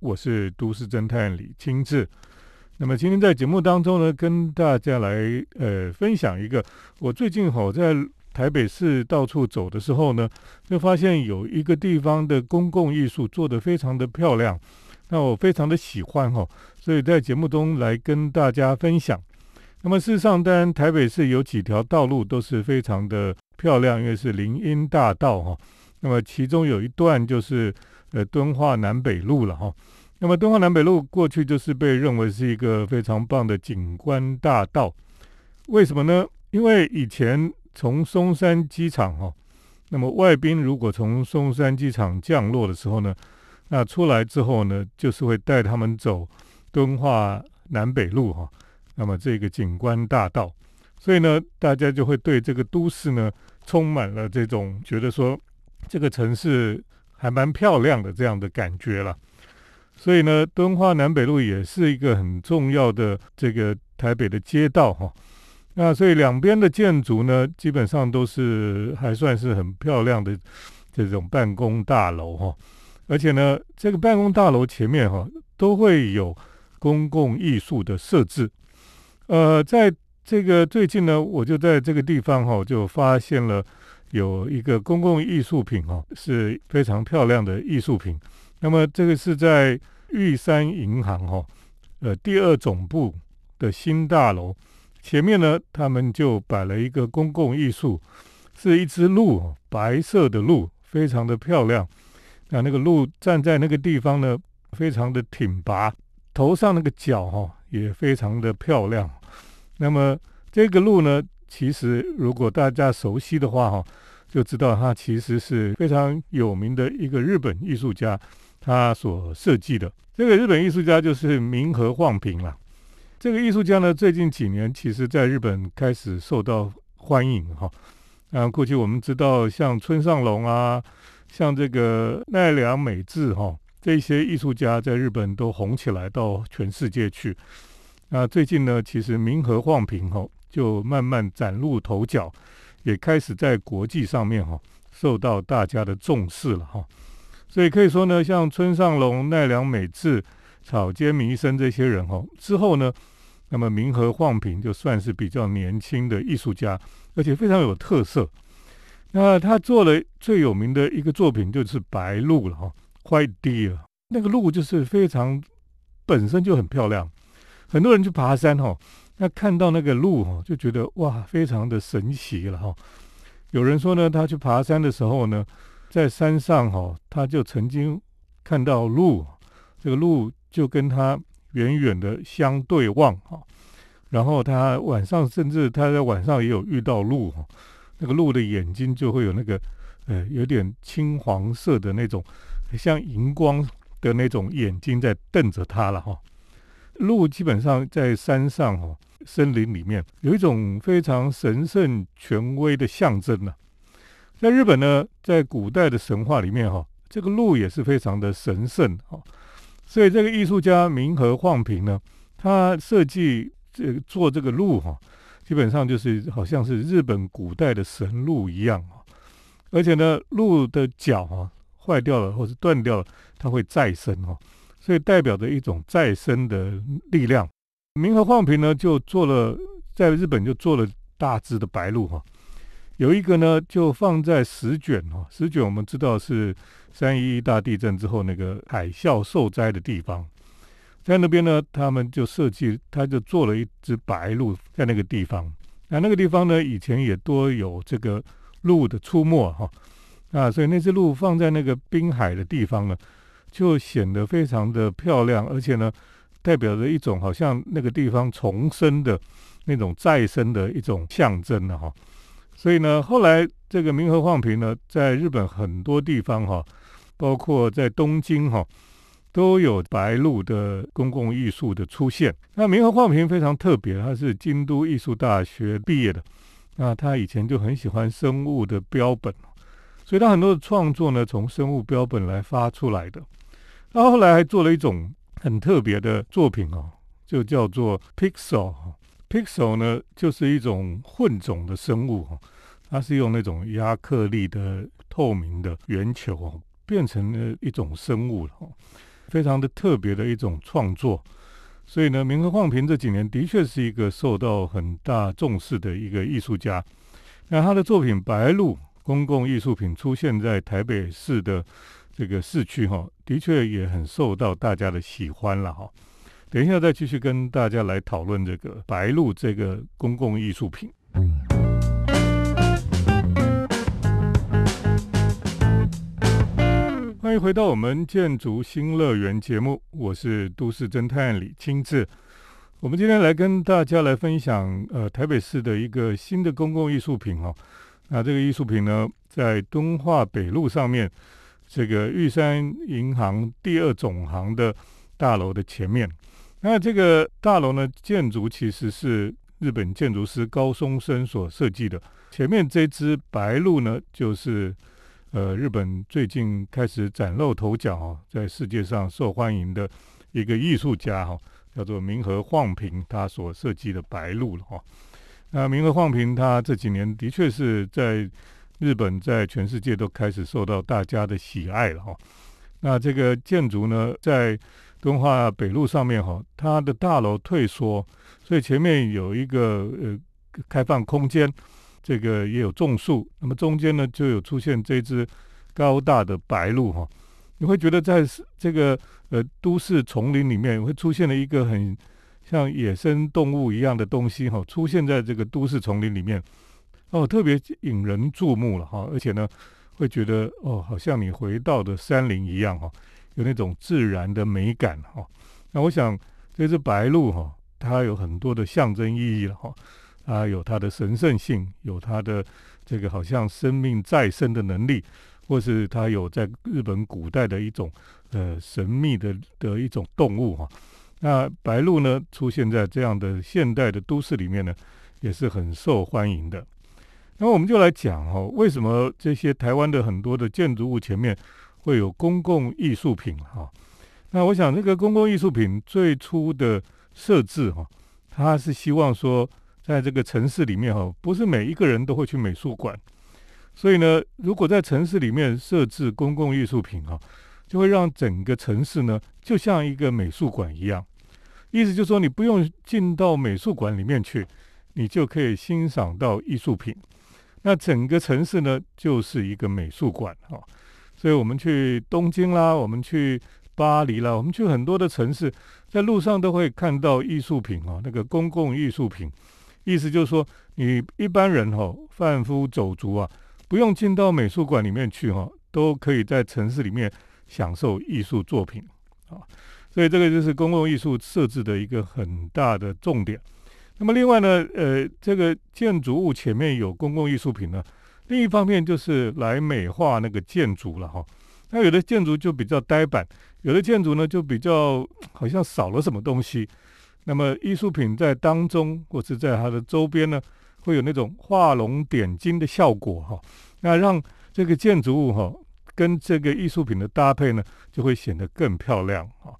我是都市侦探李清志。那么今天在节目当中呢，跟大家来呃分享一个我最近哈在台北市到处走的时候呢，就发现有一个地方的公共艺术做得非常的漂亮，那我非常的喜欢哈，所以在节目中来跟大家分享。那么事实上，当然台北市有几条道路都是非常的漂亮，因为是林荫大道哈。那么其中有一段就是呃敦化南北路了哈。那么敦化南北路过去就是被认为是一个非常棒的景观大道，为什么呢？因为以前从松山机场哈，那么外宾如果从松山机场降落的时候呢，那出来之后呢，就是会带他们走敦化南北路哈，那么这个景观大道，所以呢，大家就会对这个都市呢充满了这种觉得说这个城市还蛮漂亮的这样的感觉了。所以呢，敦化南北路也是一个很重要的这个台北的街道哈。那所以两边的建筑呢，基本上都是还算是很漂亮的这种办公大楼哈。而且呢，这个办公大楼前面哈都会有公共艺术的设置。呃，在这个最近呢，我就在这个地方哈就发现了有一个公共艺术品哦，是非常漂亮的艺术品。那么这个是在玉山银行哈，呃，第二总部的新大楼前面呢，他们就摆了一个公共艺术，是一只鹿，白色的鹿，非常的漂亮。那那个鹿站在那个地方呢，非常的挺拔，头上那个角哈也非常的漂亮。那么这个鹿呢，其实如果大家熟悉的话哈，就知道他其实是非常有名的一个日本艺术家。他所设计的这个日本艺术家就是明和晃平了。这个艺术家呢，最近几年其实在日本开始受到欢迎哈。啊，过去我们知道像村上隆啊，像这个奈良美智哈，这些艺术家在日本都红起来到全世界去。那最近呢，其实明和晃平哈就慢慢崭露头角，也开始在国际上面哈受到大家的重视了哈。所以可以说呢，像村上隆、奈良美智、草间弥生这些人哈，之后呢，那么明和晃平就算是比较年轻的艺术家，而且非常有特色。那他做了最有名的一个作品就是白鹿了哈，White Deer。那个鹿就是非常本身就很漂亮，很多人去爬山哈，那看到那个鹿哈，就觉得哇，非常的神奇了哈。有人说呢，他去爬山的时候呢。在山上哈，他就曾经看到鹿，这个鹿就跟他远远的相对望哈，然后他晚上甚至他在晚上也有遇到鹿哈，那个鹿的眼睛就会有那个呃有点青黄色的那种像荧光的那种眼睛在瞪着他了哈。鹿基本上在山上哈，森林里面有一种非常神圣权威的象征呢。在日本呢，在古代的神话里面，哈，这个鹿也是非常的神圣，哈，所以这个艺术家明和晃平呢，他设计这个做这个鹿，哈，基本上就是好像是日本古代的神鹿一样，哈，而且呢，鹿的脚哈坏掉了或是断掉了，它会再生，哈，所以代表着一种再生的力量。明和晃平呢，就做了在日本就做了大致的白鹿，哈。有一个呢，就放在石卷哈，石卷我们知道是三一一大地震之后那个海啸受灾的地方，在那边呢，他们就设计，他就做了一只白鹿在那个地方。那那个地方呢，以前也多有这个鹿的出没哈，啊，所以那只鹿放在那个滨海的地方呢，就显得非常的漂亮，而且呢，代表着一种好像那个地方重生的那种再生的一种象征了哈。所以呢，后来这个明和晃平呢，在日本很多地方哈，包括在东京哈，都有白鹿的公共艺术的出现。那明和晃平非常特别，他是京都艺术大学毕业的，那他以前就很喜欢生物的标本，所以他很多的创作呢，从生物标本来发出来的。那后来还做了一种很特别的作品哦，就叫做 Pixel。Pixel 呢，就是一种混种的生物哈，它是用那种亚克力的透明的圆球，变成了一种生物了。非常的特别的一种创作。所以呢，明和晃平这几年的确是一个受到很大重视的一个艺术家。那他的作品《白鹭》公共艺术品出现在台北市的这个市区哈，的确也很受到大家的喜欢了哈。等一下再继续跟大家来讨论这个《白鹿》这个公共艺术品。欢迎回到我们建筑新乐园节目，我是都市侦探李清志。我们今天来跟大家来分享，呃，台北市的一个新的公共艺术品哦。那这个艺术品呢，在敦化北路上面，这个玉山银行第二总行的大楼的前面。那这个大楼呢，建筑其实是日本建筑师高松生所设计的。前面这只白鹭呢，就是。呃，日本最近开始崭露头角哦，在世界上受欢迎的一个艺术家哈，叫做明和晃平，他所设计的白鹭了哈。那明和晃平他这几年的确是在日本，在全世界都开始受到大家的喜爱了哈。那这个建筑呢，在敦化北路上面哈，它的大楼退缩，所以前面有一个呃开放空间。这个也有种树，那么中间呢就有出现这只高大的白鹭哈，你会觉得在这个呃都市丛林里面会出现了一个很像野生动物一样的东西哈，出现在这个都市丛林里面哦，特别引人注目了哈，而且呢会觉得哦，好像你回到的山林一样哈，有那种自然的美感哈。那我想这只白鹭哈，它有很多的象征意义了哈。它有它的神圣性，有它的这个好像生命再生的能力，或是它有在日本古代的一种呃神秘的的一种动物哈。那白鹭呢出现在这样的现代的都市里面呢，也是很受欢迎的。那我们就来讲哈，为什么这些台湾的很多的建筑物前面会有公共艺术品哈？那我想这个公共艺术品最初的设置哈，它是希望说。在这个城市里面哈，不是每一个人都会去美术馆，所以呢，如果在城市里面设置公共艺术品哈，就会让整个城市呢，就像一个美术馆一样。意思就是说，你不用进到美术馆里面去，你就可以欣赏到艺术品。那整个城市呢，就是一个美术馆哈。所以我们去东京啦，我们去巴黎啦，我们去很多的城市，在路上都会看到艺术品啊，那个公共艺术品。意思就是说，你一般人哈，贩夫走卒啊，不用进到美术馆里面去哈，都可以在城市里面享受艺术作品啊。所以这个就是公共艺术设置的一个很大的重点。那么另外呢，呃，这个建筑物前面有公共艺术品呢，另一方面就是来美化那个建筑了哈。那有的建筑就比较呆板，有的建筑呢就比较好像少了什么东西。那么艺术品在当中，或是在它的周边呢，会有那种画龙点睛的效果哈。那让这个建筑物哈，跟这个艺术品的搭配呢，就会显得更漂亮哈。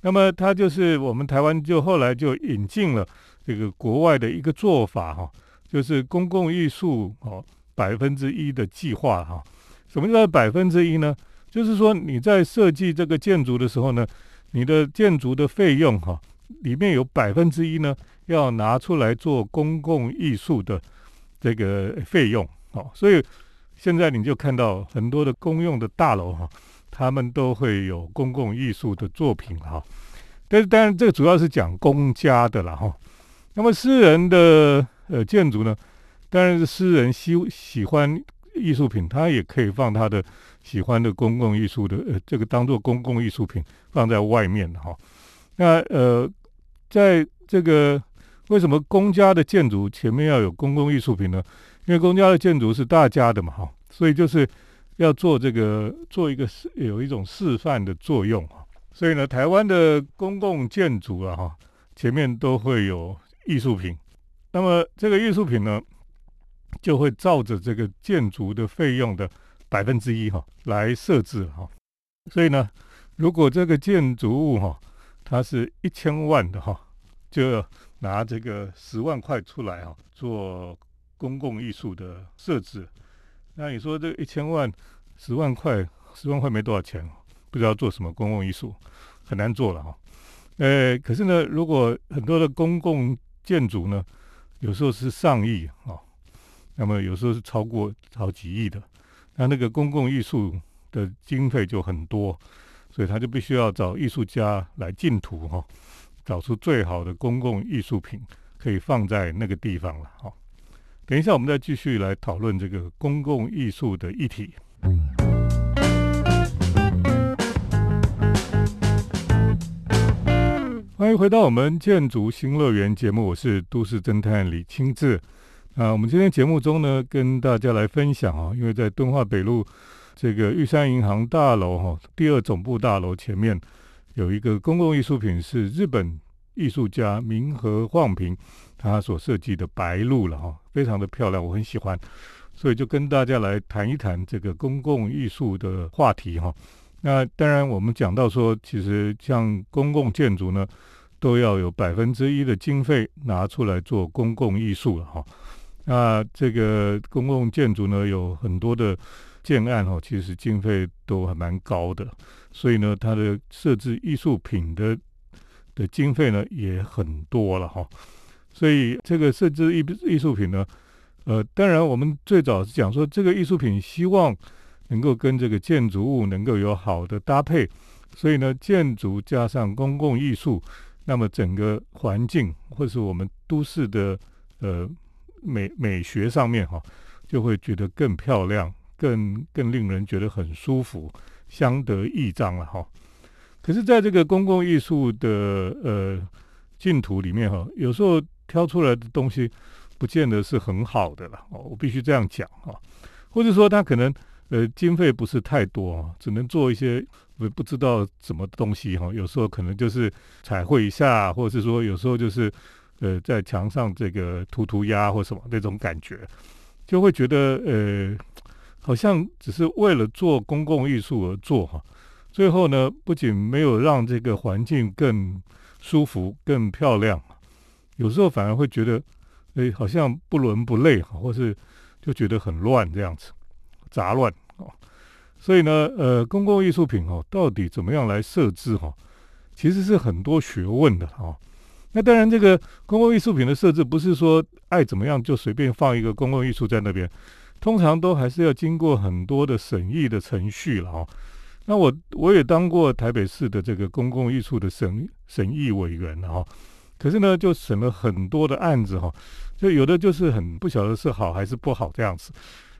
那么它就是我们台湾就后来就引进了这个国外的一个做法哈，就是公共艺术哦百分之一的计划哈。什么叫百分之一呢？就是说你在设计这个建筑的时候呢，你的建筑的费用哈。里面有百分之一呢，要拿出来做公共艺术的这个费用，哦，所以现在你就看到很多的公用的大楼哈，他们都会有公共艺术的作品哈。但是当然这个主要是讲公家的了哈。那么私人的呃建筑呢，当然是私人喜喜欢艺术品，他也可以放他的喜欢的公共艺术的呃这个当做公共艺术品放在外面哈。那呃，在这个为什么公家的建筑前面要有公共艺术品呢？因为公家的建筑是大家的嘛，哈，所以就是要做这个做一个示有一种示范的作用哈。所以呢，台湾的公共建筑啊，哈，前面都会有艺术品。那么这个艺术品呢，就会照着这个建筑的费用的百分之一哈来设置哈。所以呢，如果这个建筑物哈，它是一千万的哈，就要拿这个十万块出来哈，做公共艺术的设置。那你说这一千万十万块，十万块没多少钱，不知道做什么公共艺术。很难做了哈。呃，可是呢，如果很多的公共建筑呢，有时候是上亿啊，那么有时候是超过好几亿的，那那个公共艺术的经费就很多，所以他就必须要找艺术家来竞图哈，找出最好的公共艺术品可以放在那个地方了哈。等一下，我们再继续来讨论这个公共艺术的议题。欢迎回到我们建筑新乐园节目，我是都市侦探李清志。啊，我们今天节目中呢，跟大家来分享啊，因为在敦化北路这个玉山银行大楼哈第二总部大楼前面有一个公共艺术品，是日本艺术家明和晃平他所设计的白鹭了哈，非常的漂亮，我很喜欢，所以就跟大家来谈一谈这个公共艺术的话题哈。那当然，我们讲到说，其实像公共建筑呢。都要有百分之一的经费拿出来做公共艺术了哈。那这个公共建筑呢，有很多的建案哈，其实经费都还蛮高的，所以呢，它的设置艺术品的的经费呢也很多了哈。所以这个设置艺艺术品呢，呃，当然我们最早是讲说，这个艺术品希望能够跟这个建筑物能够有好的搭配，所以呢，建筑加上公共艺术。那么整个环境，或是我们都市的呃美美学上面哈，就会觉得更漂亮，更更令人觉得很舒服，相得益彰了哈。可是，在这个公共艺术的呃净土里面哈，有时候挑出来的东西，不见得是很好的了哦。我必须这样讲哈，或者说它可能呃经费不是太多啊，只能做一些。不不知道什么东西哈，有时候可能就是彩绘一下，或者是说有时候就是呃在墙上这个涂涂鸦或什么那种感觉，就会觉得呃好像只是为了做公共艺术而做哈。最后呢，不仅没有让这个环境更舒服、更漂亮，有时候反而会觉得哎好像不伦不类哈，或是就觉得很乱这样子，杂乱。所以呢，呃，公共艺术品哦，到底怎么样来设置哈，其实是很多学问的哈。那当然，这个公共艺术品的设置不是说爱怎么样就随便放一个公共艺术在那边，通常都还是要经过很多的审议的程序了哈。那我我也当过台北市的这个公共艺术的审审议委员哈，可是呢，就审了很多的案子哈，就有的就是很不晓得是好还是不好这样子。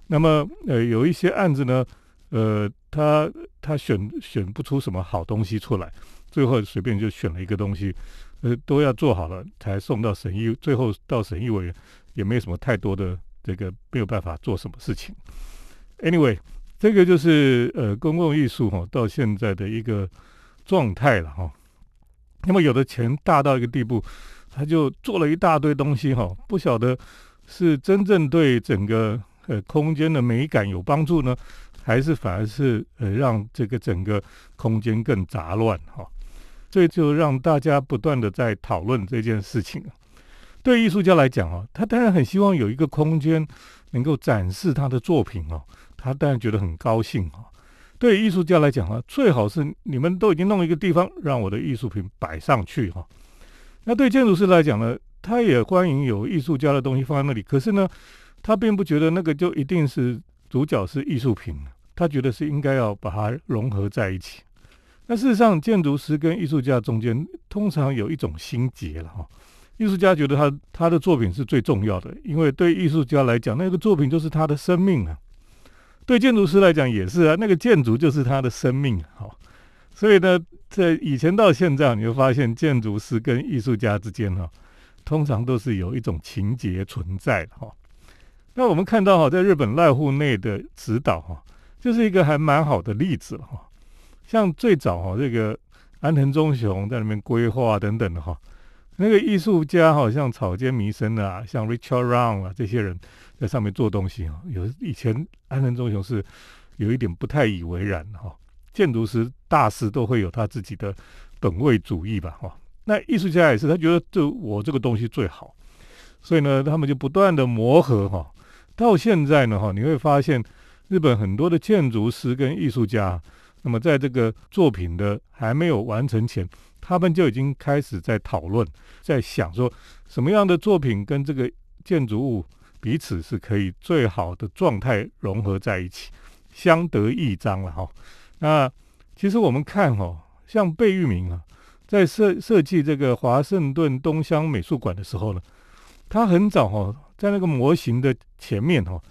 那么呃，有一些案子呢。呃，他他选选不出什么好东西出来，最后随便就选了一个东西，呃，都要做好了才送到审议，最后到审议委员也没什么太多的这个没有办法做什么事情。Anyway，这个就是呃公共艺术哈到现在的一个状态了哈。那么有的钱大到一个地步，他就做了一大堆东西哈，不晓得是真正对整个呃空间的美感有帮助呢？还是反而是呃让这个整个空间更杂乱哈，所以就让大家不断的在讨论这件事情。对艺术家来讲啊，他当然很希望有一个空间能够展示他的作品哦，他当然觉得很高兴啊。对艺术家来讲啊，最好是你们都已经弄一个地方让我的艺术品摆上去哈。那对建筑师来讲呢，他也欢迎有艺术家的东西放在那里，可是呢，他并不觉得那个就一定是主角是艺术品。他觉得是应该要把它融合在一起。那事实上，建筑师跟艺术家中间通常有一种心结了哈。艺术家觉得他他的作品是最重要的，因为对艺术家来讲，那个作品就是他的生命啊。对建筑师来讲也是啊，那个建筑就是他的生命哈。所以呢，在以前到现在，你会发现建筑师跟艺术家之间哈，通常都是有一种情结存在的哈。那我们看到哈，在日本濑户内的指导哈。就是一个还蛮好的例子了哈，像最早哈这个安藤忠雄在里面规划等等的哈，那个艺术家好像草间弥生啊，像 Richard Round 啊这些人在上面做东西哈，有以前安藤忠雄是有一点不太以为然哈，建筑师大师都会有他自己的本位主义吧哈，那艺术家也是他觉得就我这个东西最好，所以呢他们就不断的磨合哈，到现在呢哈你会发现。日本很多的建筑师跟艺术家那么在这个作品的还没有完成前，他们就已经开始在讨论，在想说什么样的作品跟这个建筑物彼此是可以最好的状态融合在一起，相得益彰了哈。那其实我们看哦，像贝聿铭啊，在设设计这个华盛顿东乡美术馆的时候呢，他很早哈，在那个模型的前面哈，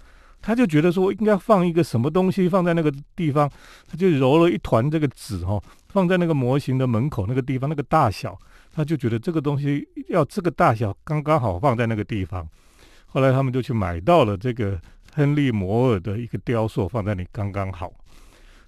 他就觉得说应该放一个什么东西放在那个地方，他就揉了一团这个纸哈，放在那个模型的门口那个地方那个大小，他就觉得这个东西要这个大小刚刚好放在那个地方。后来他们就去买到了这个亨利摩尔的一个雕塑，放在那里刚刚好。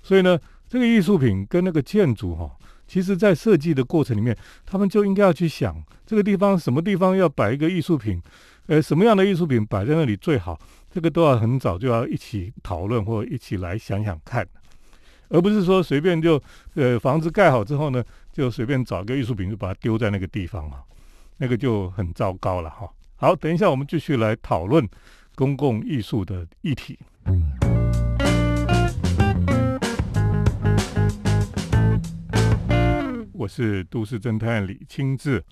所以呢，这个艺术品跟那个建筑哈，其实在设计的过程里面，他们就应该要去想这个地方什么地方要摆一个艺术品，呃，什么样的艺术品摆在那里最好，这个都要很早就要一起讨论或一起来想想看，而不是说随便就呃房子盖好之后呢，就随便找个艺术品就把它丢在那个地方啊，那个就很糟糕了哈。好，等一下我们继续来讨论公共艺术的议题。我是都市侦探李清志。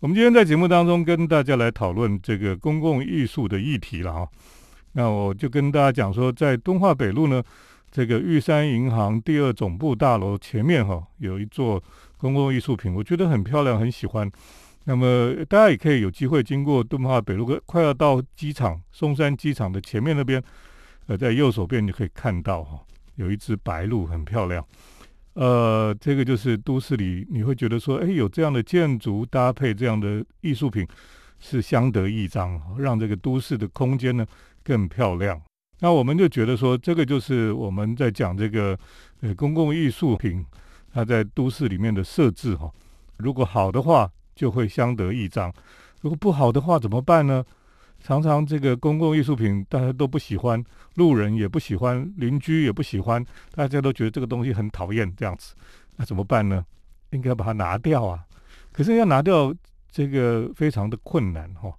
我们今天在节目当中跟大家来讨论这个公共艺术的议题了哈。那我就跟大家讲说，在敦化北路呢，这个玉山银行第二总部大楼前面哈，有一座公共艺术品，我觉得很漂亮，很喜欢。那么大家也可以有机会经过敦化北路，快要到机场松山机场的前面那边，呃，在右手边就可以看到哈，有一只白鹭，很漂亮。呃，这个就是都市里你会觉得说，哎，有这样的建筑搭配这样的艺术品，是相得益彰，让这个都市的空间呢更漂亮。那我们就觉得说，这个就是我们在讲这个呃公共艺术品，它在都市里面的设置哈，如果好的话，就会相得益彰；如果不好的话，怎么办呢？常常这个公共艺术品大家都不喜欢，路人也不喜欢，邻居也不喜欢，大家都觉得这个东西很讨厌，这样子，那怎么办呢？应该把它拿掉啊！可是要拿掉这个非常的困难哈，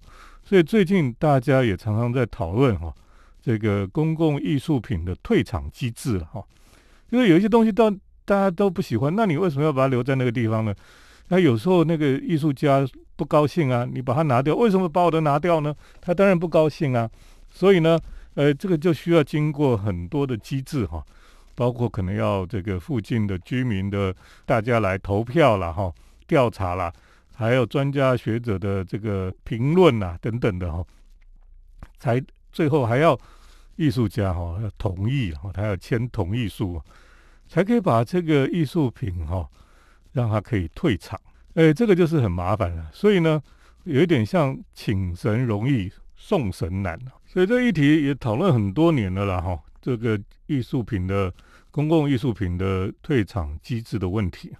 所以最近大家也常常在讨论哈，这个公共艺术品的退场机制了哈，因为有一些东西到大家都不喜欢，那你为什么要把它留在那个地方呢？那有时候那个艺术家。不高兴啊！你把它拿掉，为什么把我的拿掉呢？他当然不高兴啊！所以呢，呃，这个就需要经过很多的机制哈，包括可能要这个附近的居民的大家来投票了哈，调查了，还有专家学者的这个评论呐等等的哈，才最后还要艺术家哈要同意哈，他要签同意书，才可以把这个艺术品哈让他可以退场。哎，这个就是很麻烦了，所以呢，有一点像请神容易送神难所以这一题也讨论很多年了啦，哈，这个艺术品的公共艺术品的退场机制的问题，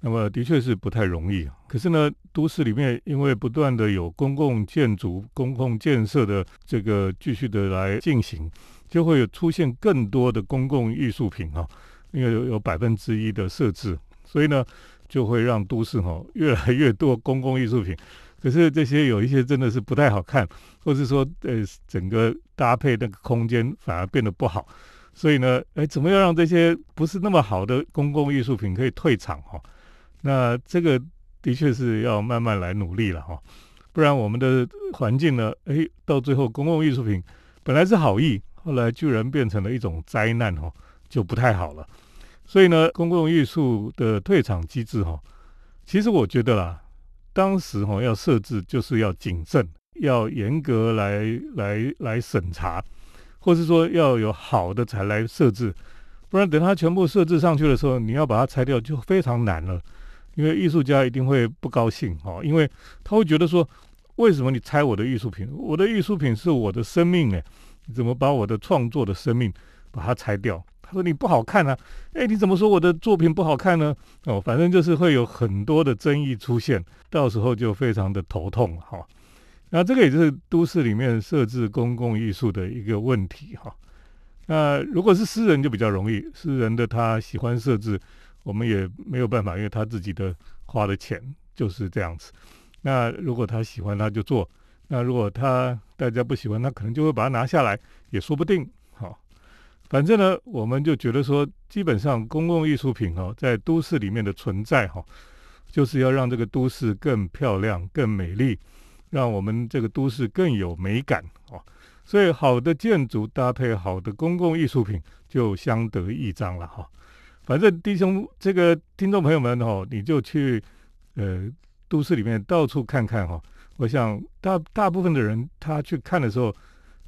那么的确是不太容易。可是呢，都市里面因为不断的有公共建筑、公共建设的这个继续的来进行，就会有出现更多的公共艺术品哈，因为有有百分之一的设置，所以呢。就会让都市哈越来越多公共艺术品，可是这些有一些真的是不太好看，或是说呃整个搭配那个空间反而变得不好，所以呢，哎，怎么样让这些不是那么好的公共艺术品可以退场哈？那这个的确是要慢慢来努力了哈，不然我们的环境呢，哎，到最后公共艺术品本来是好意，后来居然变成了一种灾难哈，就不太好了。所以呢，公共艺术的退场机制哈，其实我觉得啦，当时哈要设置就是要谨慎，要严格来来来审查，或是说要有好的才来设置，不然等它全部设置上去的时候，你要把它拆掉就非常难了，因为艺术家一定会不高兴哈，因为他会觉得说，为什么你拆我的艺术品？我的艺术品是我的生命哎，你怎么把我的创作的生命把它拆掉？说你不好看啊？哎，你怎么说我的作品不好看呢？哦，反正就是会有很多的争议出现，到时候就非常的头痛哈。那这个也就是都市里面设置公共艺术的一个问题哈。那如果是私人就比较容易，私人的他喜欢设置，我们也没有办法，因为他自己的花的钱就是这样子。那如果他喜欢，他就做；那如果他大家不喜欢，他可能就会把它拿下来，也说不定。反正呢，我们就觉得说，基本上公共艺术品哦，在都市里面的存在哈，就是要让这个都市更漂亮、更美丽，让我们这个都市更有美感哦。所以，好的建筑搭配好的公共艺术品，就相得益彰了哈。反正弟兄这个听众朋友们哈，你就去呃都市里面到处看看哈。我想大大部分的人他去看的时候，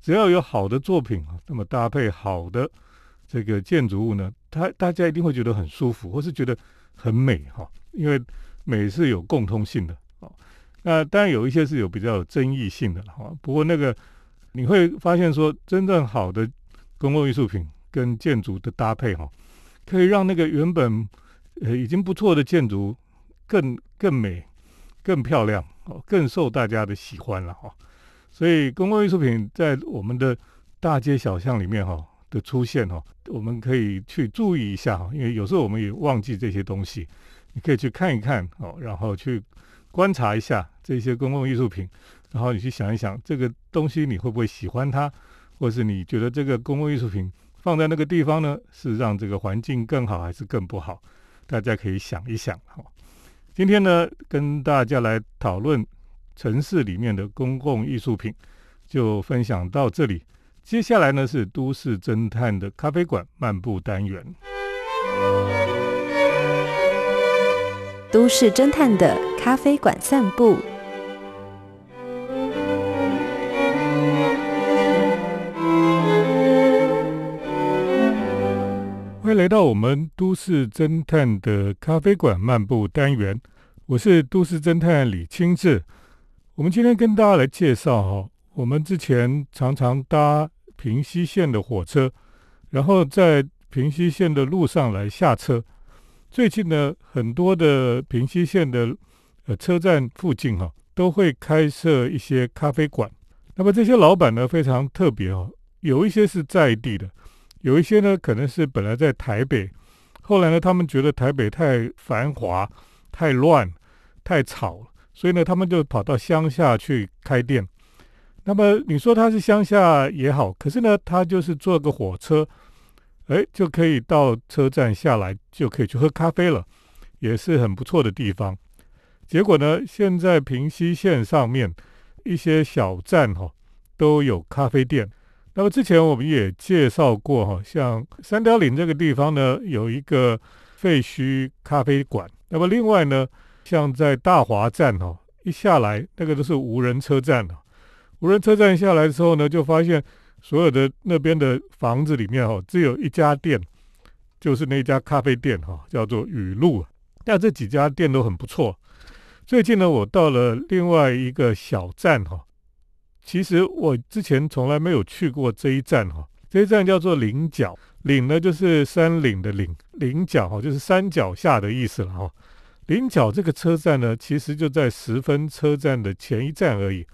只要有好的作品那么搭配好的这个建筑物呢，他大家一定会觉得很舒服，或是觉得很美哈。因为美是有共通性的哦。那当然有一些是有比较有争议性的哈。不过那个。你会发现说，真正好的公共艺术品跟建筑的搭配，哈，可以让那个原本呃已经不错的建筑更更美、更漂亮哦，更受大家的喜欢了哈。所以公共艺术品在我们的大街小巷里面哈的出现哈，我们可以去注意一下哈，因为有时候我们也忘记这些东西，你可以去看一看哦，然后去观察一下这些公共艺术品。然后你去想一想，这个东西你会不会喜欢它，或是你觉得这个公共艺术品放在那个地方呢，是让这个环境更好还是更不好？大家可以想一想哈。今天呢，跟大家来讨论城市里面的公共艺术品，就分享到这里。接下来呢是都市侦探的咖啡馆漫步单元。都市侦探的咖啡馆散步。欢迎来到我们都市侦探的咖啡馆漫步单元，我是都市侦探李清志。我们今天跟大家来介绍哈，我们之前常常搭平西线的火车，然后在平西线的路上来下车。最近呢，很多的平西线的呃车站附近哈，都会开设一些咖啡馆。那么这些老板呢，非常特别哦，有一些是在地的。有一些呢，可能是本来在台北，后来呢，他们觉得台北太繁华、太乱、太吵了，所以呢，他们就跑到乡下去开店。那么你说他是乡下也好，可是呢，他就是坐个火车，哎，就可以到车站下来，就可以去喝咖啡了，也是很不错的地方。结果呢，现在平西线上面一些小站哈，都有咖啡店。那么之前我们也介绍过哈，像三貂岭这个地方呢，有一个废墟咖啡馆。那么另外呢，像在大华站哈，一下来那个都是无人车站了。无人车站下来之后呢，就发现所有的那边的房子里面哈，只有一家店，就是那家咖啡店哈，叫做雨露。那这几家店都很不错。最近呢，我到了另外一个小站哈。其实我之前从来没有去过这一站哈，这一站叫做岭角，岭呢就是山岭的岭，岭角哈就是山脚下的意思了哈。菱角这个车站呢，其实就在十分车站的前一站而已，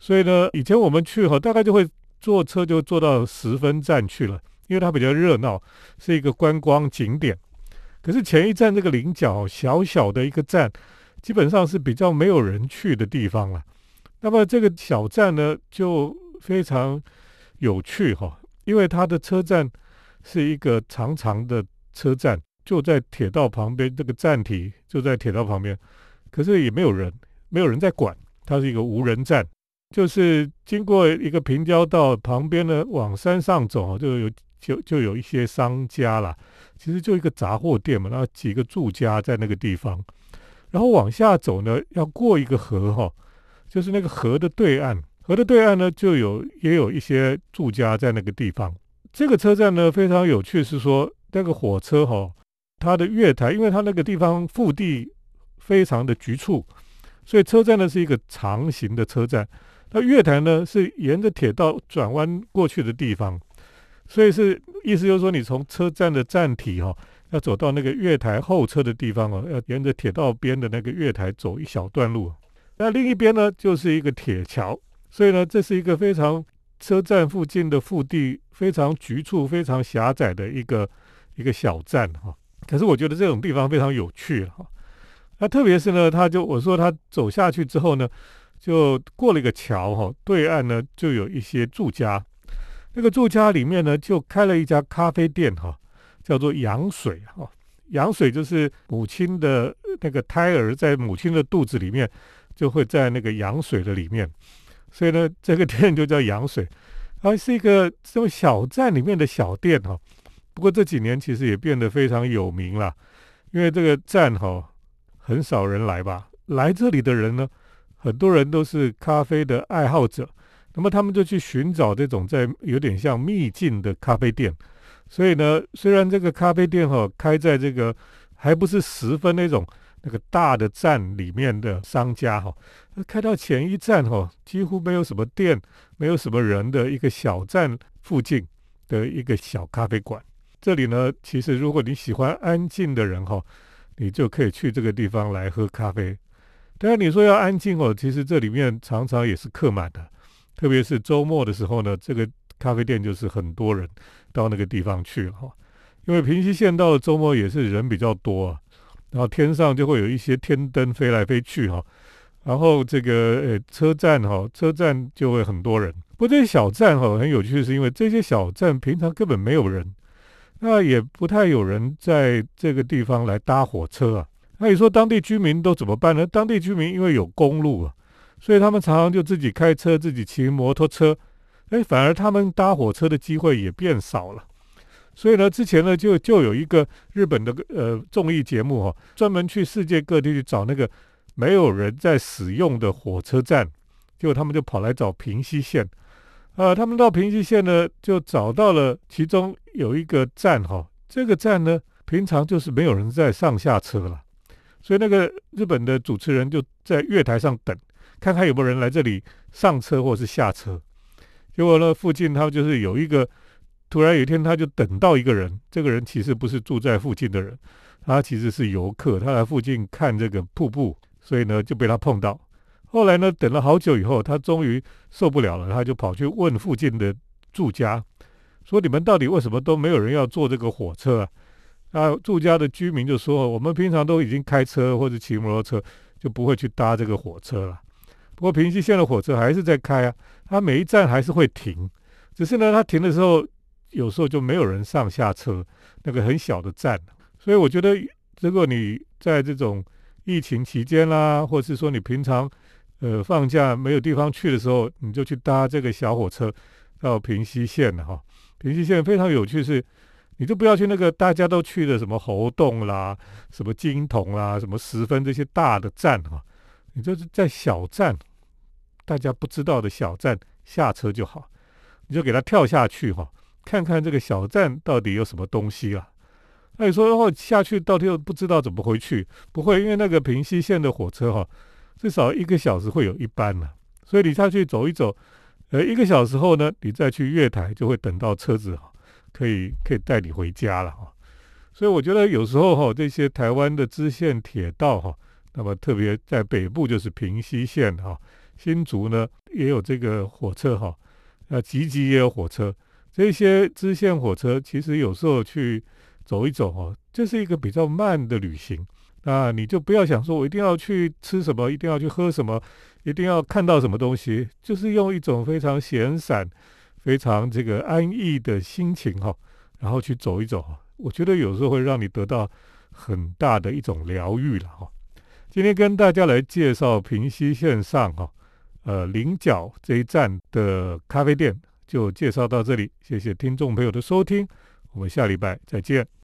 所以呢，以前我们去哈，大概就会坐车就坐到十分站去了，因为它比较热闹，是一个观光景点。可是前一站这个菱角小小的一个站，基本上是比较没有人去的地方了。那么这个小站呢，就非常有趣哈，因为它的车站是一个长长的车站，就在铁道旁边，这个站体就在铁道旁边，可是也没有人，没有人在管，它是一个无人站，就是经过一个平交道旁边呢，往山上走，就有就就有一些商家啦，其实就一个杂货店嘛，然后几个住家在那个地方，然后往下走呢，要过一个河哈。就是那个河的对岸，河的对岸呢，就有也有一些住家在那个地方。这个车站呢非常有趣，是说那个火车哈，它的月台，因为它那个地方腹地非常的局促，所以车站呢是一个长形的车站。那月台呢是沿着铁道转弯过去的地方，所以是意思就是说，你从车站的站体哈，要走到那个月台候车的地方哦，要沿着铁道边的那个月台走一小段路。那另一边呢，就是一个铁桥，所以呢，这是一个非常车站附近的腹地非常局促、非常狭窄的一个一个小站哈。可是我觉得这种地方非常有趣哈。那特别是呢，他就我说他走下去之后呢，就过了一个桥哈，对岸呢就有一些住家。那个住家里面呢，就开了一家咖啡店哈，叫做羊水哈。羊水就是母亲的那个胎儿在母亲的肚子里面，就会在那个羊水的里面，所以呢，这个店就叫羊水，啊，是一个这种小站里面的小店哈。不过这几年其实也变得非常有名了，因为这个站哈很少人来吧，来这里的人呢，很多人都是咖啡的爱好者，那么他们就去寻找这种在有点像秘境的咖啡店。所以呢，虽然这个咖啡店哈开在这个还不是十分那种那个大的站里面的商家哈，开到前一站哈几乎没有什么店，没有什么人的一个小站附近的一个小咖啡馆。这里呢，其实如果你喜欢安静的人哈，你就可以去这个地方来喝咖啡。当然你说要安静哦，其实这里面常常也是客满的，特别是周末的时候呢，这个咖啡店就是很多人到那个地方去了哈。因为平西线到了周末也是人比较多啊，然后天上就会有一些天灯飞来飞去哈，然后这个呃车站哈，车站就会很多人。不过这些小站哈很有趣，是因为这些小站平常根本没有人。那也不太有人在这个地方来搭火车啊。那你说当地居民都怎么办呢？当地居民因为有公路啊，所以他们常常就自己开车、自己骑摩托车。哎，反而他们搭火车的机会也变少了。所以呢，之前呢就就有一个日本的呃综艺节目哈，专门去世界各地去找那个没有人在使用的火车站，结果他们就跑来找平西线。啊，他们到平西线呢，就找到了其中有一个站哈，这个站呢，平常就是没有人在上下车了，所以那个日本的主持人就在月台上等，看看有没有人来这里上车或是下车。结果呢，附近他就是有一个，突然有一天他就等到一个人，这个人其实不是住在附近的人，他其实是游客，他来附近看这个瀑布，所以呢就被他碰到。后来呢，等了好久以后，他终于受不了了，他就跑去问附近的住家，说：“你们到底为什么都没有人要坐这个火车啊？”那住家的居民就说：“我们平常都已经开车或者骑摩托车，就不会去搭这个火车了。不过平西线的火车还是在开啊，它每一站还是会停，只是呢，它停的时候有时候就没有人上下车，那个很小的站。所以我觉得，如果你在这种疫情期间啦，或是说你平常，呃，放假没有地方去的时候，你就去搭这个小火车到平西线了哈。平西线非常有趣，是你就不要去那个大家都去的什么猴洞啦、什么金铜啦、什么十分这些大的站哈，你就是在小站，大家不知道的小站下车就好，你就给他跳下去哈，看看这个小站到底有什么东西啊。那你说的话，下去到底又不知道怎么回去？不会，因为那个平西线的火车哈。至少一个小时会有一班呢，所以你下去走一走，呃，一个小时后呢，你再去月台就会等到车子哈，可以可以带你回家了哈。所以我觉得有时候哈，这些台湾的支线铁道哈，那么特别在北部就是平西线哈，新竹呢也有这个火车哈，那集集也有火车，这些支线火车其实有时候去走一走哈，这是一个比较慢的旅行。那你就不要想说，我一定要去吃什么，一定要去喝什么，一定要看到什么东西，就是用一种非常闲散、非常这个安逸的心情哈，然后去走一走哈我觉得有时候会让你得到很大的一种疗愈了哈。今天跟大家来介绍平西线上哈，呃，菱角这一站的咖啡店，就介绍到这里，谢谢听众朋友的收听，我们下礼拜再见。